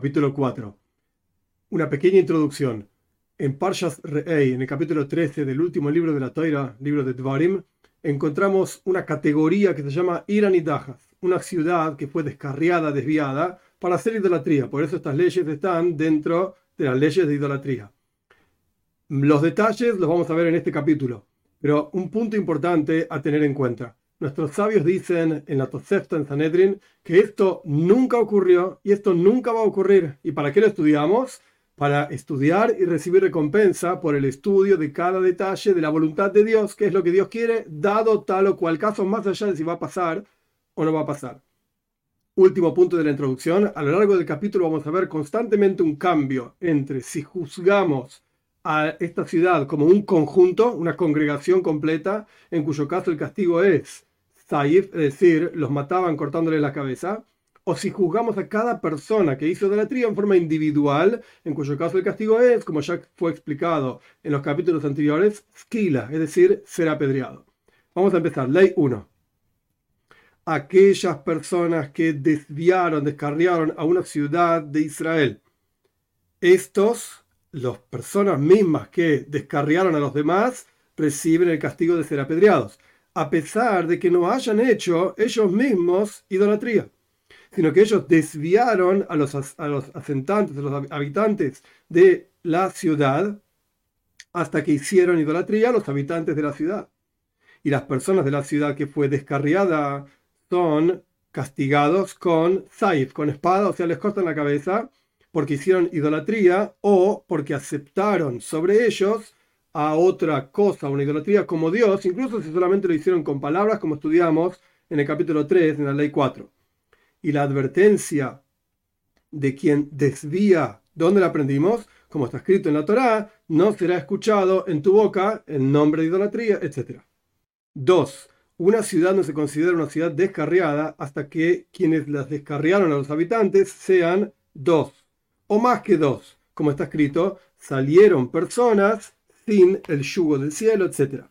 capítulo 4. Una pequeña introducción. En Parshas Re'ei, en el capítulo 13 del último libro de la Toira, libro de Dvarim, encontramos una categoría que se llama Irán y Dajas, una ciudad que fue descarriada, desviada, para hacer idolatría. Por eso estas leyes están dentro de las leyes de idolatría. Los detalles los vamos a ver en este capítulo, pero un punto importante a tener en cuenta. Nuestros sabios dicen en la Tosefta, en Sanedrin, que esto nunca ocurrió y esto nunca va a ocurrir. ¿Y para qué lo estudiamos? Para estudiar y recibir recompensa por el estudio de cada detalle de la voluntad de Dios, que es lo que Dios quiere, dado tal o cual caso, más allá de si va a pasar o no va a pasar. Último punto de la introducción. A lo largo del capítulo vamos a ver constantemente un cambio entre si juzgamos a esta ciudad como un conjunto, una congregación completa, en cuyo caso el castigo es es decir, los mataban cortándole la cabeza, o si juzgamos a cada persona que hizo idolatría en forma individual, en cuyo caso el castigo es, como ya fue explicado en los capítulos anteriores, skila, es decir, ser apedreado. Vamos a empezar. Ley 1. Aquellas personas que desviaron, descarriaron a una ciudad de Israel. Estos, las personas mismas que descarriaron a los demás, reciben el castigo de ser apedreados a pesar de que no hayan hecho ellos mismos idolatría, sino que ellos desviaron a los, asentantes, a los habitantes de la ciudad, hasta que hicieron idolatría a los habitantes de la ciudad. Y las personas de la ciudad que fue descarriada son castigados con saif, con espada, o sea, les cortan la cabeza porque hicieron idolatría o porque aceptaron sobre ellos a otra cosa, una idolatría como Dios, incluso si solamente lo hicieron con palabras, como estudiamos en el capítulo 3, en la ley 4. Y la advertencia de quien desvía, ¿dónde la aprendimos? Como está escrito en la Torá, no será escuchado en tu boca el nombre de idolatría, etc. 2. Una ciudad no se considera una ciudad descarriada hasta que quienes las descarriaron a los habitantes sean dos, o más que dos. Como está escrito, salieron personas el yugo del cielo, etc.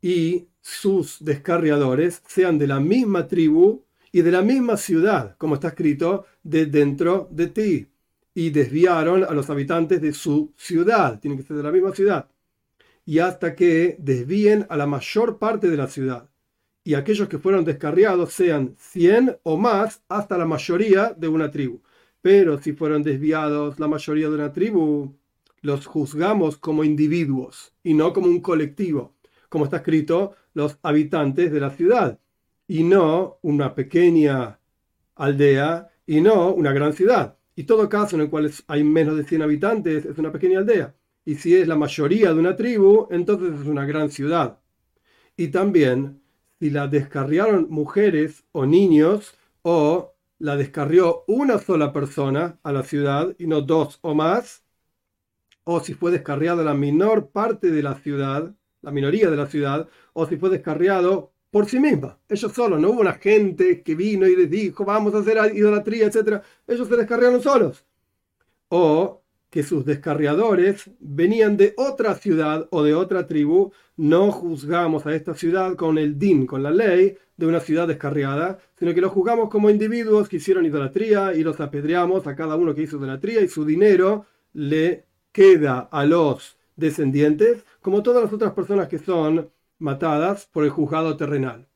Y sus descarriadores sean de la misma tribu y de la misma ciudad, como está escrito, de dentro de ti. Y desviaron a los habitantes de su ciudad, tienen que ser de la misma ciudad. Y hasta que desvíen a la mayor parte de la ciudad. Y aquellos que fueron descarriados sean 100 o más hasta la mayoría de una tribu. Pero si fueron desviados la mayoría de una tribu, los juzgamos como individuos y no como un colectivo, como está escrito, los habitantes de la ciudad, y no una pequeña aldea y no una gran ciudad. Y todo caso en el cual hay menos de 100 habitantes es una pequeña aldea. Y si es la mayoría de una tribu, entonces es una gran ciudad. Y también, si la descarriaron mujeres o niños, o la descarrió una sola persona a la ciudad y no dos o más, o si fue descarriado la menor parte de la ciudad, la minoría de la ciudad, o si fue descarriado por sí misma, ellos solos, no hubo una gente que vino y les dijo, vamos a hacer idolatría, etc. Ellos se descarriaron solos. O que sus descarriadores venían de otra ciudad o de otra tribu, no juzgamos a esta ciudad con el din, con la ley de una ciudad descarriada, sino que los juzgamos como individuos que hicieron idolatría y los apedreamos a cada uno que hizo idolatría y su dinero le queda a los descendientes, como todas las otras personas que son matadas por el juzgado terrenal.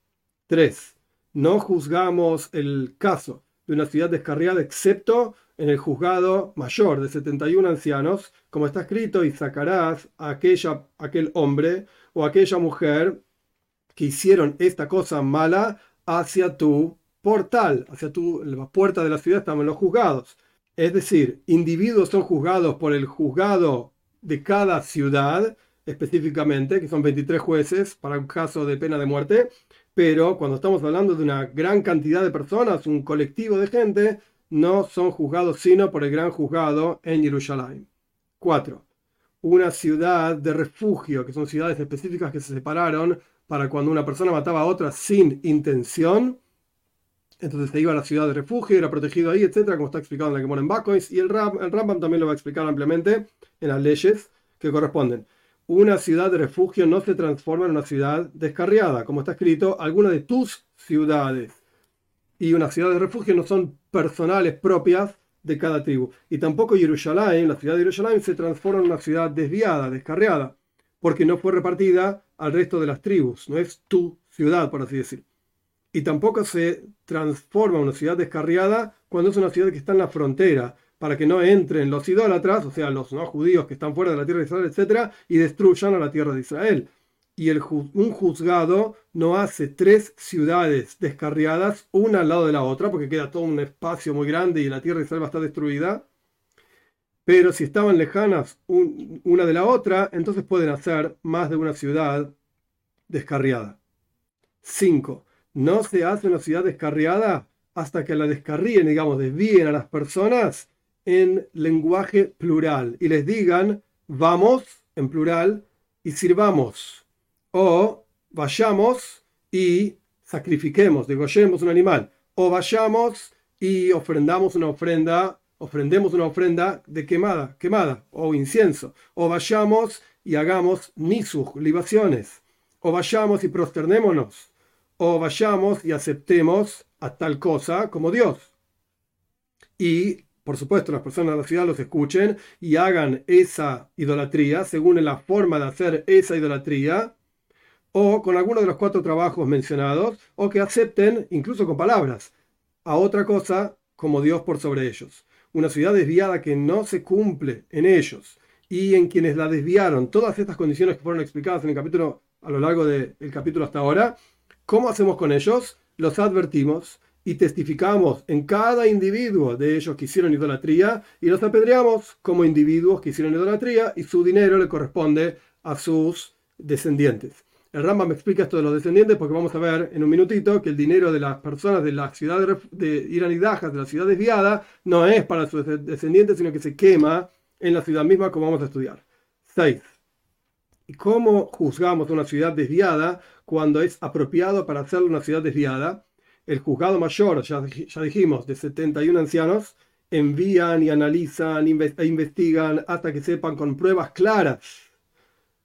3. No juzgamos el caso de una ciudad descarriada excepto en el juzgado mayor de 71 ancianos, como está escrito, y sacarás a aquella, aquel hombre o aquella mujer que hicieron esta cosa mala hacia tu portal, hacia tu, la puerta de la ciudad estaban los juzgados. Es decir, individuos son juzgados por el juzgado de cada ciudad específicamente, que son 23 jueces para un caso de pena de muerte, pero cuando estamos hablando de una gran cantidad de personas, un colectivo de gente, no son juzgados sino por el gran juzgado en Jerusalén. 4. Una ciudad de refugio, que son ciudades específicas que se separaron para cuando una persona mataba a otra sin intención, entonces se iba a la ciudad de refugio, era protegido ahí, etcétera, como está explicado en la que en Bakois, y el, Ram, el Rambam también lo va a explicar ampliamente en las leyes que corresponden. Una ciudad de refugio no se transforma en una ciudad descarriada, como está escrito, alguna de tus ciudades. Y una ciudad de refugio no son personales propias de cada tribu. Y tampoco Jerusalén, la ciudad de Jerusalén, se transforma en una ciudad desviada, descarriada, porque no fue repartida al resto de las tribus, no es tu ciudad, por así decir. Y tampoco se transforma una ciudad descarriada cuando es una ciudad que está en la frontera, para que no entren los idólatras, o sea, los no judíos que están fuera de la tierra de Israel, etc., y destruyan a la tierra de Israel. Y el, un juzgado no hace tres ciudades descarriadas, una al lado de la otra, porque queda todo un espacio muy grande y la tierra de Israel va a estar destruida. Pero si estaban lejanas una de la otra, entonces pueden hacer más de una ciudad descarriada. 5. No se hace una ciudad descarriada hasta que la descarríen, digamos, desvíen a las personas en lenguaje plural y les digan vamos en plural y sirvamos o vayamos y sacrifiquemos, degollemos un animal o vayamos y ofrendamos una ofrenda, ofrendemos una ofrenda de quemada, quemada o incienso o vayamos y hagamos sus libaciones o vayamos y prosternémonos o vayamos y aceptemos a tal cosa como Dios. Y por supuesto, las personas de la ciudad los escuchen y hagan esa idolatría según la forma de hacer esa idolatría, o con alguno de los cuatro trabajos mencionados, o que acepten, incluso con palabras, a otra cosa como Dios por sobre ellos. Una ciudad desviada que no se cumple en ellos y en quienes la desviaron, todas estas condiciones que fueron explicadas en el capítulo, a lo largo del capítulo hasta ahora, ¿cómo hacemos con ellos? Los advertimos y testificamos en cada individuo de ellos que hicieron idolatría y los apedreamos como individuos que hicieron idolatría y su dinero le corresponde a sus descendientes. El Rambam me explica esto de los descendientes porque vamos a ver en un minutito que el dinero de las personas de la ciudad de Irán y Dajas, de la ciudad desviada, no es para sus descendientes, sino que se quema en la ciudad misma, como vamos a estudiar. 6. ¿Y cómo juzgamos una ciudad desviada cuando es apropiado para hacerla una ciudad desviada? el juzgado mayor, ya, dijimos, de 71 ancianos, envían y analizan e investigan hasta que sepan con pruebas claras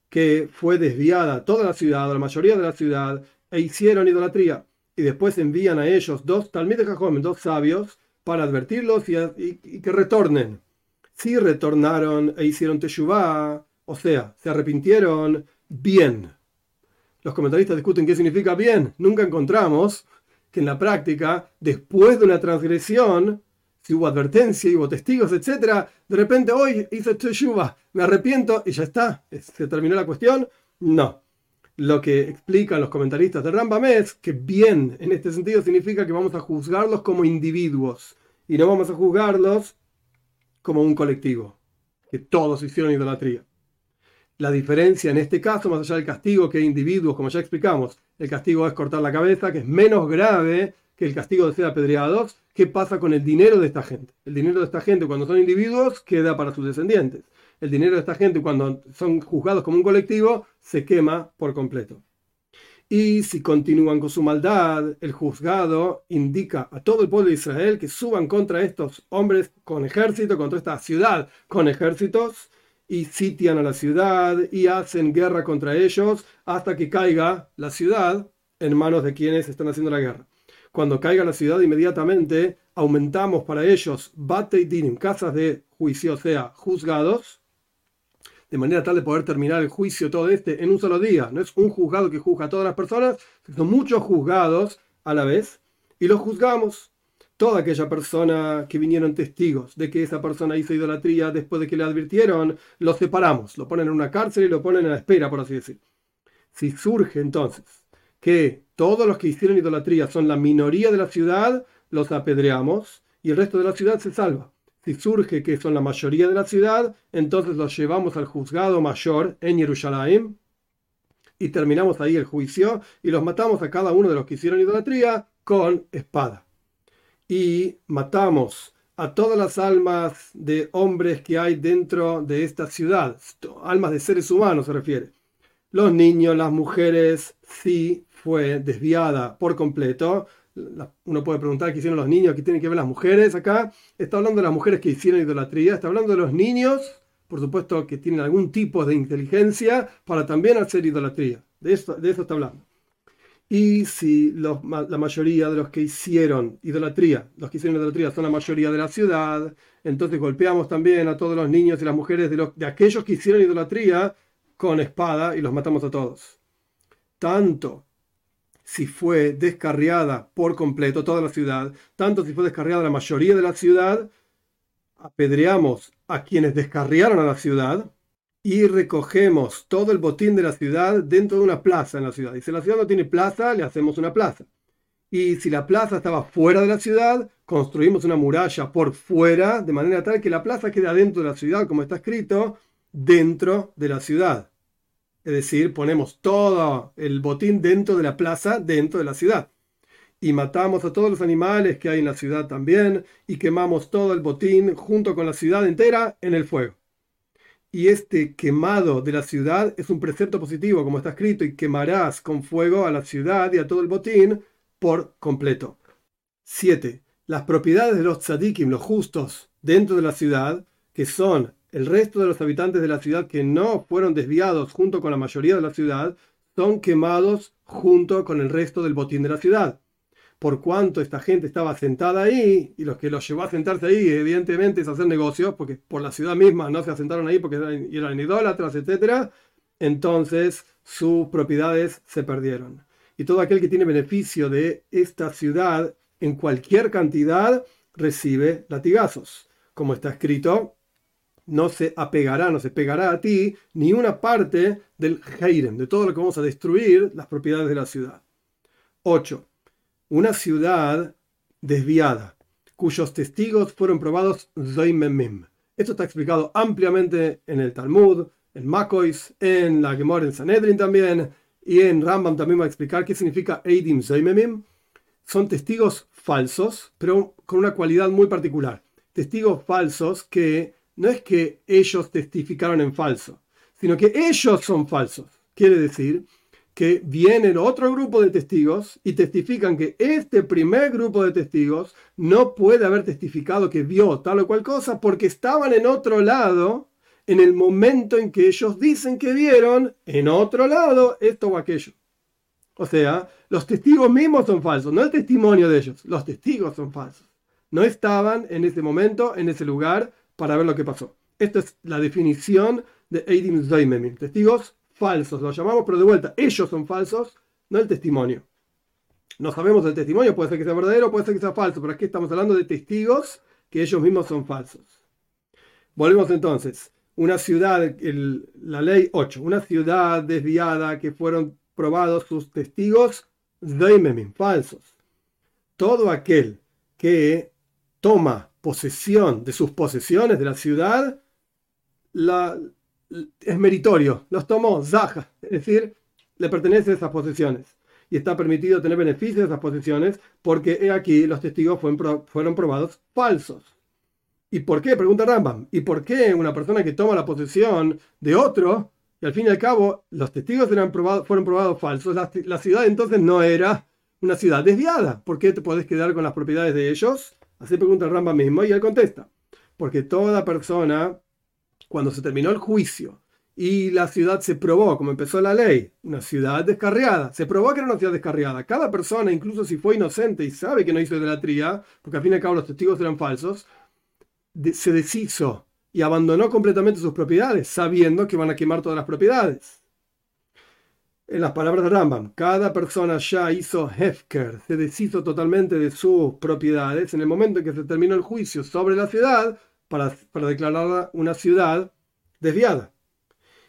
que fue desviada toda la ciudad, o la mayoría de la ciudad, e hicieron idolatría. Y después envían a ellos dos talmides jóvenes, dos sabios, para advertirlos y, que retornen. Si retornaron e hicieron teshuvah, o sea, se arrepintieron, bien. Los comentaristas discuten qué significa bien. Nunca encontramos que en la práctica, después de una transgresión, si hubo advertencia hubo testigos, etc., de repente hoy hice teshuva, me arrepiento y ya está, se terminó la cuestión. No. Lo que explican los comentaristas de Rambam es que bien en este sentido significa que vamos a juzgarlos como individuos y no vamos a juzgarlos como un colectivo, que todos hicieron idolatría. La diferencia en este caso, más allá del castigo que individuos, como ya explicamos, el castigo es cortar la cabeza, que es menos grave que el castigo de ser apedreados. ¿Qué pasa con el dinero de esta gente? El dinero de esta gente cuando son individuos queda para sus descendientes. El dinero de esta gente cuando son juzgados como un colectivo se quema por completo. Y si continúan con su maldad, el juzgado indica a todo el pueblo de Israel que suban contra estos hombres con ejército, contra esta ciudad con ejércitos, y sitian a la ciudad y hacen guerra contra ellos hasta que caiga la ciudad en manos de quienes están haciendo la guerra. Cuando caiga la ciudad, inmediatamente aumentamos para ellos bate y dinim, casas de juicio, o sea, juzgados, de manera tal de poder terminar el juicio todo este en un solo día. No es un juzgado que juzga a todas las personas, sino muchos juzgados a la vez, y los juzgamos toda aquella persona que vinieron testigos de que esa persona hizo idolatría después de que le advirtieron, lo separamos, lo ponen en una cárcel y lo ponen en la espera, por así decir. Si surge entonces que todos los que hicieron idolatría son la minoría de la ciudad, los apedreamos y el resto de la ciudad se salva. Si surge que son la mayoría de la ciudad, entonces los llevamos al juzgado mayor en Jerusalén y terminamos ahí el juicio y los matamos a cada uno de los que hicieron idolatría con espada y matamos a todas las almas de hombres que hay dentro de esta ciudad, almas de seres humanos se refiere. Los niños, las mujeres, sí fue desviada por completo. Uno puede preguntar qué hicieron los niños, qué tienen que ver las mujeres acá. Está hablando de las mujeres que hicieron idolatría, está hablando de los niños, por supuesto que tienen algún tipo de inteligencia para también hacer idolatría. De eso, de eso está hablando. Y si la mayoría de los que hicieron idolatría, los que hicieron idolatría son la mayoría de la ciudad, entonces golpeamos también a todos los niños y las mujeres de, de aquellos que hicieron idolatría con espada y los matamos a todos. Tanto si fue descarriada por completo toda la ciudad, tanto si fue descarriada la mayoría de la ciudad, apedreamos a quienes descarriaron a la ciudad y recogemos todo el botín de la ciudad dentro de una plaza en la ciudad. Y si la ciudad no tiene plaza, le hacemos una plaza. Y si la plaza estaba fuera de la ciudad, construimos una muralla por fuera, de manera tal que la plaza quede dentro de la ciudad, como está escrito, dentro de la ciudad. Es decir, ponemos todo el botín dentro de la plaza, dentro de la ciudad. Y matamos a todos los animales que hay en la ciudad también, y quemamos todo el botín junto con la ciudad entera en el fuego. Y este quemado de la ciudad es un precepto positivo, como está escrito, y quemarás con fuego a la ciudad y a todo el botín por completo. 7. Las propiedades de los tzadikim, los justos, dentro de la ciudad, que son el resto de los habitantes de la ciudad que no fueron desviados junto con la mayoría de la ciudad, son quemados junto con el resto del botín de la ciudad. Por cuanto esta gente estaba sentada ahí, y los que los llevó a sentarse ahí, evidentemente, es hacer negocios, porque por la ciudad misma no se asentaron ahí porque eran, eran idólatras, etc., entonces sus propiedades se perdieron. Y todo aquel que tiene beneficio de esta ciudad en cualquier cantidad recibe latigazos, como está escrito no se apegará, no se pegará a ti ni una parte del Heirem, de todo lo que vamos a destruir, las propiedades de la ciudad. 8. Una ciudad desviada, cuyos testigos fueron probados Zoimemim. Esto está explicado ampliamente en el Talmud, en Makois, en la Gemora en Sanedrin también, y en Rambam también va a explicar qué significa Eidim Zoimemim. Son testigos falsos, pero con una cualidad muy particular. Testigos falsos que no es que ellos testificaron en falso, sino que ellos son falsos. Quiere decir que viene otro grupo de testigos y testifican que este primer grupo de testigos no puede haber testificado que vio tal o cual cosa porque estaban en otro lado en el momento en que ellos dicen que vieron en otro lado esto o aquello. O sea, los testigos mismos son falsos, no el testimonio de ellos, los testigos son falsos. No estaban en ese momento, en ese lugar, para ver lo que pasó. Esta es la definición de Eidim Zoimemim. Testigos falsos, lo llamamos, pero de vuelta, ellos son falsos, no el testimonio. No sabemos el testimonio, puede ser que sea verdadero, puede ser que sea falso, pero aquí estamos hablando de testigos que ellos mismos son falsos. Volvemos entonces. Una ciudad, la ley 8, una ciudad desviada que fueron probados sus testigos, Zoimemim, falsos. Todo aquel que toma posesión de sus posesiones de la ciudad, la, es meritorio, los tomó Zaha, es decir, le pertenecen esas posesiones. Y está permitido tener beneficios de esas posesiones porque he aquí los testigos fueron, fueron probados falsos. ¿Y por qué? Pregunta Rambam. ¿Y por qué una persona que toma la posesión de otro y al fin y al cabo los testigos eran fueron probados falsos? La, la, ciudad entonces no era una ciudad desviada. ¿Por qué te podés quedar con las propiedades de ellos? Así pregunta el Ramba mismo y él contesta. Porque toda persona, cuando se terminó el juicio y la ciudad se probó, como empezó la ley, una ciudad descarriada, se probó que era una ciudad descarriada. Cada persona, incluso si fue inocente y sabe que no hizo idolatría, porque al fin y al cabo los testigos eran falsos, se deshizo y abandonó completamente sus propiedades, sabiendo que van a quemar todas las propiedades en las palabras de Rambam, cada persona ya hizo Hefker, se deshizo totalmente de sus propiedades en el momento en que se terminó el juicio sobre la ciudad para, declararla una ciudad desviada.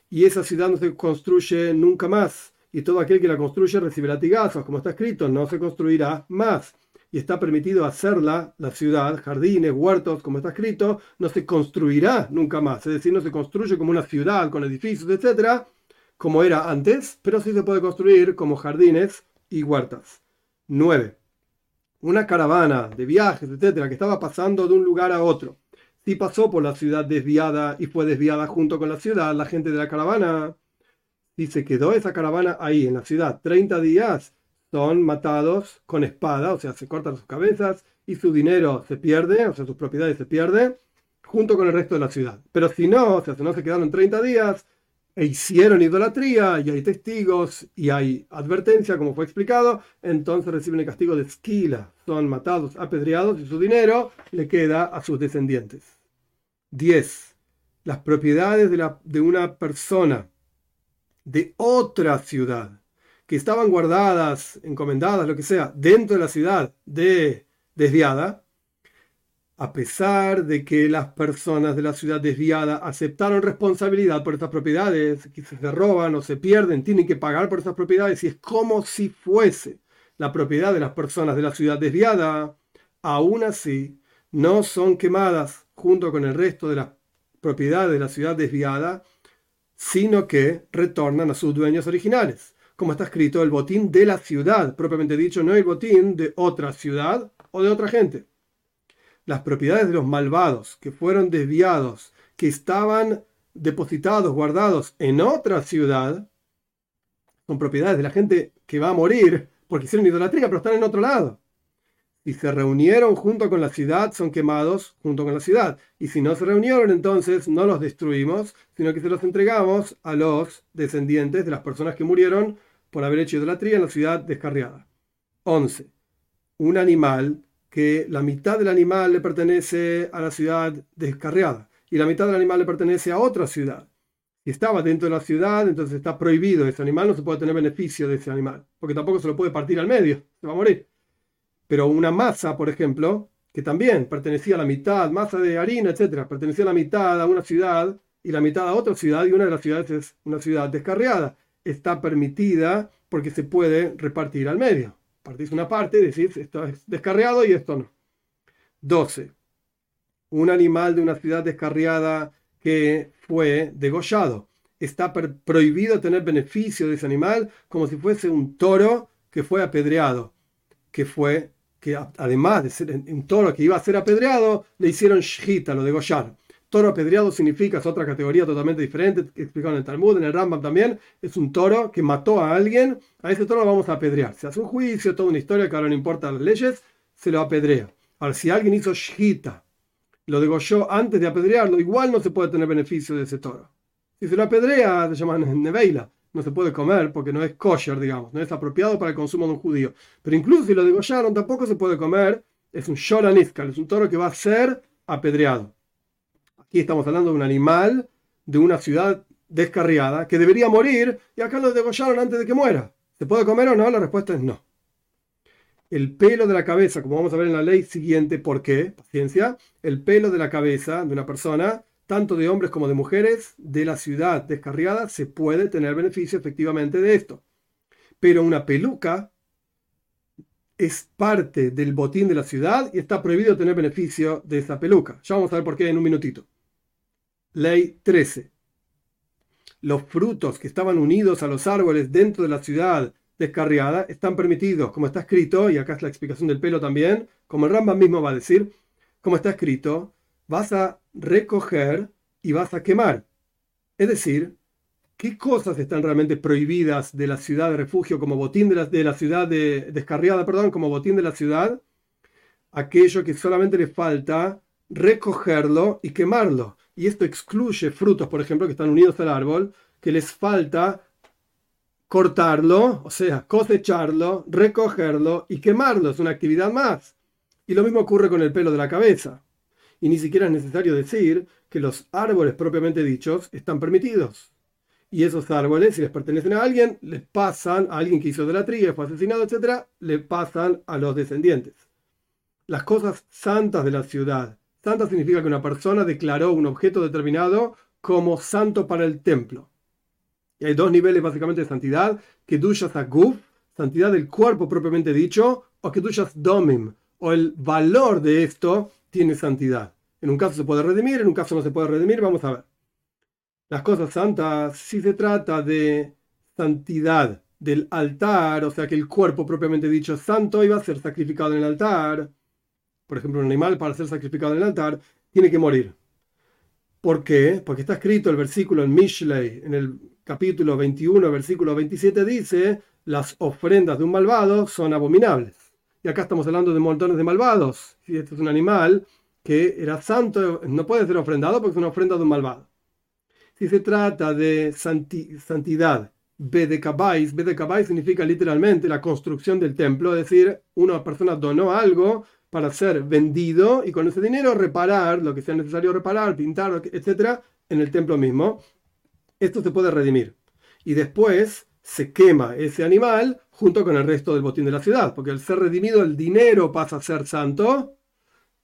Y esa ciudad no se construye nunca más. Y todo aquel que la construye recibe latigazos, como está escrito, no se construirá más. Y está permitido hacerla, la ciudad, jardines, huertos, como está escrito, no se construirá nunca más. Es decir, no se construye como una ciudad con edificios, etcétera, como era antes, pero sí se puede construir como jardines y huertas. 9. Una caravana de viajes, etcétera, que estaba pasando de un lugar a otro. Si pasó por la ciudad desviada y fue desviada junto con la ciudad, la gente de la caravana, si se quedó esa caravana ahí en la ciudad 30 días, son matados con espada, o sea, se cortan sus cabezas y su dinero se pierde, o sea, sus propiedades se pierden, junto con el resto de la ciudad. Pero si no, o sea, si no se quedaron 30 días, e hicieron idolatría y hay testigos y hay advertencia, como fue explicado, entonces reciben el castigo de esquila, son matados, apedreados y su dinero le queda a sus descendientes. 10. Las propiedades de, de una persona de otra ciudad que estaban guardadas, encomendadas, lo que sea, dentro de la ciudad de desviada, a pesar de que las personas de la ciudad desviada aceptaron responsabilidad por estas propiedades, que se roban o se pierden, tienen que pagar por estas propiedades, y es como si fuese la propiedad de las personas de la ciudad desviada, aún así no son quemadas junto con el resto de las propiedades de la ciudad desviada, sino que retornan a sus dueños originales, como está escrito el botín de la ciudad, propiamente dicho, no el botín de otra ciudad o de otra gente las propiedades de los malvados que fueron desviados, que estaban depositados, guardados en otra ciudad, son propiedades de la gente que va a morir porque hicieron idolatría, pero están en otro lado. Si se reunieron junto con la ciudad, son quemados junto con la ciudad. Y si no se reunieron, entonces no los destruimos, sino que se los entregamos a los descendientes de las personas que murieron por haber hecho idolatría en la ciudad descarriada. 11. Un animal que la mitad del animal le pertenece a la ciudad descarriada y la mitad del animal le pertenece a otra ciudad. Si estaba dentro de la ciudad, entonces está prohibido ese animal, no se puede tener beneficio de ese animal, porque tampoco se lo puede partir al medio, se va a morir. Pero una masa, por ejemplo, que también pertenecía a la mitad, masa de harina, etcétera, pertenecía a la mitad a una ciudad y la mitad a otra ciudad, y una de las ciudades es una ciudad descarriada, está permitida porque se puede repartir al medio partís una parte y decís esto es descarriado y esto no. 12. Un animal de una ciudad descarriada que fue degollado. Está prohibido tener beneficio de ese animal como si fuese un toro que fue apedreado, que fue que además de ser un toro que iba a ser apedreado, le hicieron shita, lo degollaron. Toro apedreado significa, es otra categoría totalmente diferente, explicado en el Talmud, en el Rambam también, es un toro que mató a alguien, a ese toro lo vamos a apedrear. Se hace un juicio, toda una historia que ahora no importa las leyes, se lo apedrea. Ahora, si alguien hizo shita, lo degolló antes de apedrearlo, igual no se puede tener beneficio de ese toro. Si se lo apedrea, se llama neveila, no se puede comer porque no es kosher, digamos, no es apropiado para el consumo de un judío. Pero incluso si lo degollaron, tampoco se puede comer, es un shoraniskal, es un toro que va a ser apedreado. Aquí estamos hablando de un animal de una ciudad descarriada que debería morir y acá lo degollaron antes de que muera. ¿Se puede comer o no? La respuesta es no. El pelo de la cabeza, como vamos a ver en la ley siguiente, ¿por qué? Paciencia. El pelo de la cabeza de una persona, tanto de hombres como de mujeres, de la ciudad descarriada, se puede tener beneficio efectivamente de esto. Pero una peluca es parte del botín de la ciudad y está prohibido tener beneficio de esa peluca. Ya vamos a ver por qué en un minutito. Ley 13. Los frutos que estaban unidos a los árboles dentro de la ciudad descarriada están permitidos, como está escrito, y acá es la explicación del pelo también, como el Rambam mismo va a decir, como está escrito, vas a recoger y vas a quemar. Es decir, ¿qué cosas están realmente prohibidas de la ciudad de refugio como botín de la, de la ciudad de, descarriada, perdón, como botín de la ciudad? Aquello que solamente le falta recogerlo y quemarlo y esto excluye frutos, por ejemplo, que están unidos al árbol, que les falta cortarlo, o sea, cosecharlo, recogerlo y quemarlo. Es una actividad más. Y lo mismo ocurre con el pelo de la cabeza. Y ni siquiera es necesario decir que los árboles propiamente dichos están permitidos. Y esos árboles, si les pertenecen a alguien, les pasan a alguien que hizo de la triga, fue asesinado, etc., le pasan a los descendientes. Las cosas santas de la ciudad, Santa significa que una persona declaró un objeto determinado como santo para el templo. Y hay dos niveles básicamente de santidad, que duyas aguf, santidad del cuerpo propiamente dicho, o que duyas domim, o el valor de esto tiene santidad. En un caso se puede redimir, en un caso no se puede redimir, vamos a ver. Las cosas santas, si se trata de santidad del altar, o sea que el cuerpo propiamente dicho santo iba a ser sacrificado en el altar, por ejemplo, un animal para ser sacrificado en el altar, tiene que morir. ¿Por qué? Porque está escrito el versículo en Mishlei, en el capítulo 21, versículo 27, dice, las ofrendas de un malvado son abominables. Y acá estamos hablando de montones de malvados. Si este es un animal que era santo, no puede ser ofrendado porque es una ofrenda de un malvado. Si se trata de santidad, Bedekabais, Bedekabais significa literalmente la construcción del templo, es decir, una persona donó algo para ser vendido y con ese dinero reparar lo que sea necesario reparar, pintar, etc., en el templo mismo. Esto se puede redimir. Y después se quema ese animal junto con el resto del botín de la ciudad, porque al ser redimido el dinero pasa a ser santo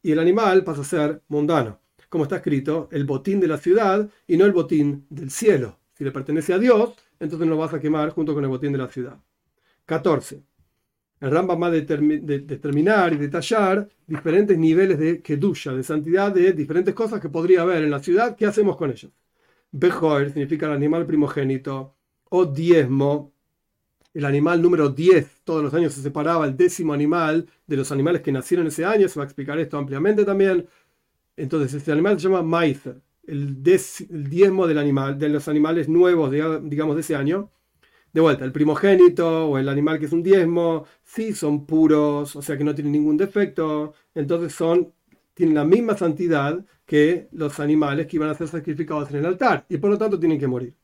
y el animal pasa a ser mundano. Como está escrito, el botín de la ciudad y no el botín del cielo. Si le pertenece a Dios, entonces lo vas a quemar junto con el botín de la ciudad. 14. El Rambam va a determinar y detallar diferentes niveles de kedusha, de santidad, de diferentes cosas que podría haber en la ciudad. ¿Qué hacemos con ellos? Bejoer significa el animal primogénito, o diezmo, el animal número 10. Todos los años se separaba el décimo animal de los animales que nacieron ese año. Se va a explicar esto ampliamente también. Entonces, este animal se llama Maizer el, diezmo del animal, de los animales nuevos, digamos, de ese año. De vuelta, el primogénito o el animal que es un diezmo, sí son puros, o sea que no tienen ningún defecto, entonces son, tienen la misma santidad que los animales que iban a ser sacrificados en el altar y por lo tanto tienen que morir.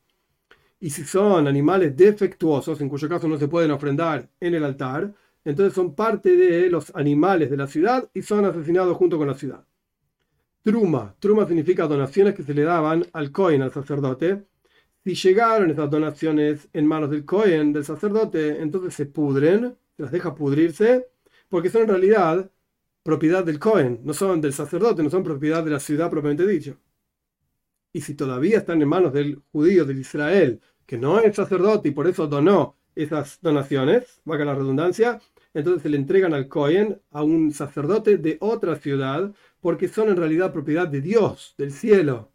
Y si son animales defectuosos, en cuyo caso no se pueden ofrendar en el altar, entonces son parte de los animales de la ciudad y son asesinados junto con la ciudad. Truma. Truma significa donaciones que se le daban al Cohen, al sacerdote. Si llegaron esas donaciones en manos del Cohen, del sacerdote, entonces se pudren, se las deja pudrirse, porque son en realidad propiedad del Cohen, no son del sacerdote, no son propiedad de la ciudad propiamente dicho. Y si todavía están en manos del judío, del Israel, que no es sacerdote y por eso donó esas donaciones, valga la redundancia, entonces se le entregan al Cohen, a un sacerdote de otra ciudad, porque son en realidad propiedad de Dios, del cielo.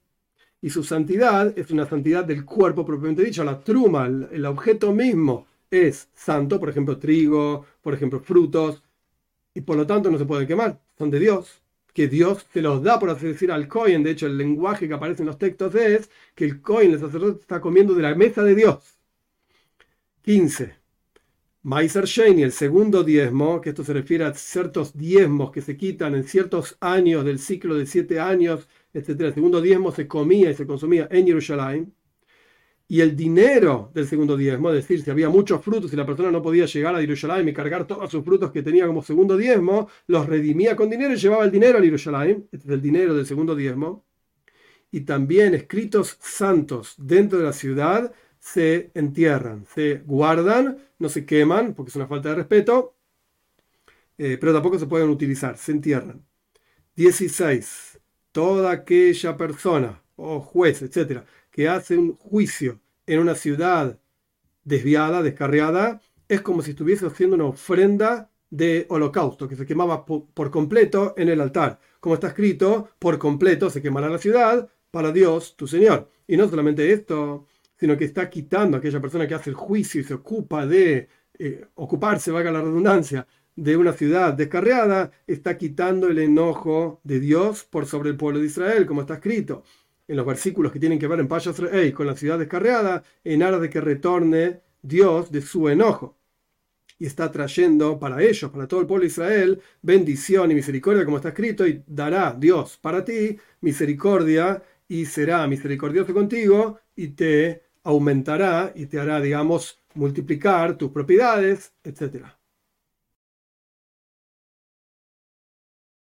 Y su santidad es una santidad del cuerpo propiamente dicho. La truma, el objeto mismo, es santo, por ejemplo, trigo, por ejemplo, frutos, y por lo tanto no se puede quemar, son de Dios. Que Dios se los da, por así decir, al Cohen. De hecho, el lenguaje que aparece en los textos es que el Cohen, el sacerdote, está comiendo de la mesa de Dios. 15. Maiser Sheni, el segundo diezmo, que esto se refiere a ciertos diezmos que se quitan en ciertos años del ciclo de siete años, etc. El segundo diezmo se comía y se consumía en Jerusalén. Y el dinero del segundo diezmo, es decir, si había muchos frutos y la persona no podía llegar a Jerusalén y cargar todos sus frutos que tenía como segundo diezmo, los redimía con dinero y llevaba el dinero a Jerusalén. Este es el dinero del segundo diezmo. Y también escritos santos dentro de la ciudad se entierran, se guardan, no se queman, porque es una falta de respeto, eh, pero tampoco se pueden utilizar, se entierran. 16. Toda aquella persona o juez, etcétera, que hace un juicio en una ciudad desviada, descarriada, es como si estuviese haciendo una ofrenda de holocausto, que se quemaba por completo en el altar. Como está escrito, por completo se quemará la ciudad para Dios, tu Señor. Y no solamente esto, sino que está quitando a aquella persona que hace el juicio y se ocupa de eh, ocuparse, valga la redundancia, de una ciudad descarriada, está quitando el enojo de Dios por sobre el pueblo de Israel, como está escrito en los versículos que tienen que ver en Payas con la ciudad descarriada, en aras de que retorne Dios de su enojo. Y está trayendo para ellos, para todo el pueblo de Israel, bendición y misericordia, como está escrito, y dará Dios para ti misericordia y será misericordioso contigo y te aumentará y te hará, digamos, multiplicar tus propiedades, etcétera.